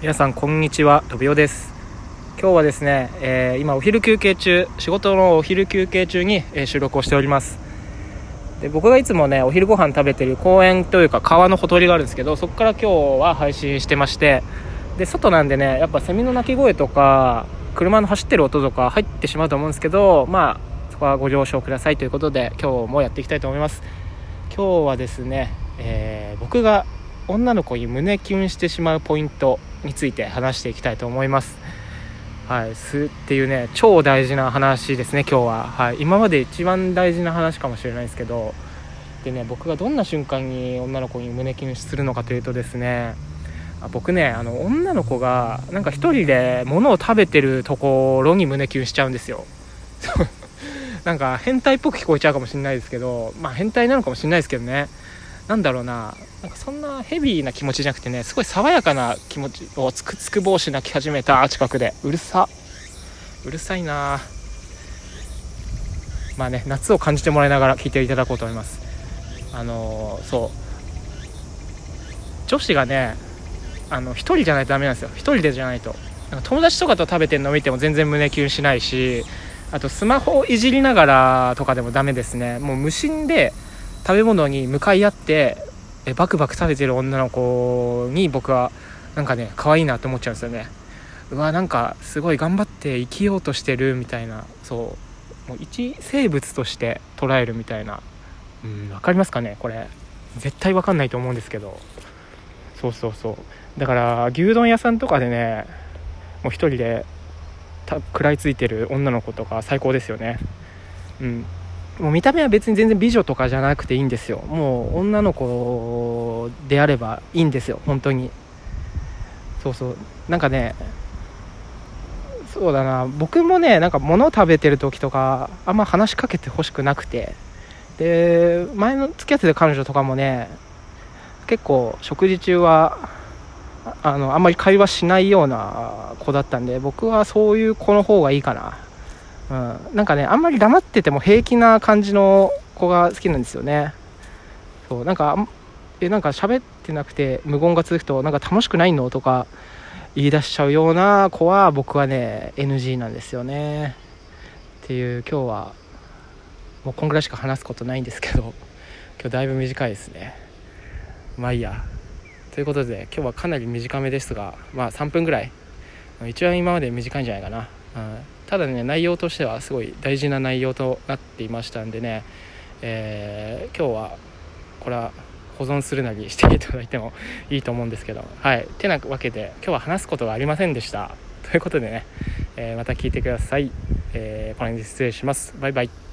皆さんこんにちはとびおです。今日はですね、えー今お昼休憩中仕事のお昼休憩中に、え収録をしております。で僕がいつもねお昼ご飯食べてる公園というか川のほとりがあるんですけどそこから今日は配信してましてで外なんでねやっぱセミの鳴き声とか車の走ってる音とか入ってしまうと思うんですけどまあそこはご了承くださいということで今日もやっていきたいと思います。今日はですね、えー僕が女の子に胸キュンしてしまうポイントについて話していきたいと思います。はい、すっていうね超大事な話ですね今日は、はい、今まで一番大事な話かもしれないですけどでね僕がどんな瞬間に女の子に胸キュンするのかというとですねあ僕ねあの女の子がなんか一人で物を食べてるところに胸キュンしちゃうんですよ。なんか変態っぽく聞こえちゃうかもしれないですけどまあ変態なのかもしれないですけどね。なんだろうななんかそんなヘビーな気持ちじゃなくてねすごい爽やかな気持ちをつくつく帽子泣き始めた近くで。うるさ。うるさいな。まあね夏を感じてもらいながら聞いていただこうと思います。あのーそう。女子がねあの一人じゃないとダメなんですよ。一人でじゃないと。なんか友達とかと食べてるの見ても全然胸キュンしないしあとスマホをいじりながらとかでもダメですね。もう無心で食べ物に向かい合ってえバクバク食べてる女の子に僕はなんかね可愛いなって思っちゃうんですよね。うわなんかすごい頑張って生きようとしてるみたいな。そう。もう一生物として捉えるみたいな。うん分かりますかねこれ。絶対分かんないと思うんですけど。そうそうそう。だから牛丼屋さんとかでねもう一人で食らいついてる女の子とか最高ですよね。うん。もう見た目は別に全然美女とかじゃなくていいんですよ。もう女の子であればいいんですよ。本当に。そうそう。なんかねそうだな。僕もねなんか物を食べてる時とかあんま話しかけてほしくなくて。で前の付き合ってた彼女とかもね結構食事中はあのあんまり会話しないような子だったんで僕はそういう子の方がいいかな。うん、なんかねあんまり黙ってても平気な感じの子が好きなんですよね。そうなんかえなんか喋ってなくて無言が続くとなんか楽しくないのとか言い出しちゃうような子は僕はね NG なんですよね。っていう今日はもうこんぐらいしか話すことないんですけど今日だいぶ短いですね。まあいいや。ということで今日はかなり短めですがまあ3分ぐらい。一番今まで短いんじゃないかな、うん、ただね内容としてはすごい大事な内容となっていましたんでね、えー今日はこれは保存するなりしていただいてもいいと思うんですけどはい。てなわけで今日は話すことがありませんでした。ということでね、えーまた聞いてください、えーこれに失礼します。バイバイ。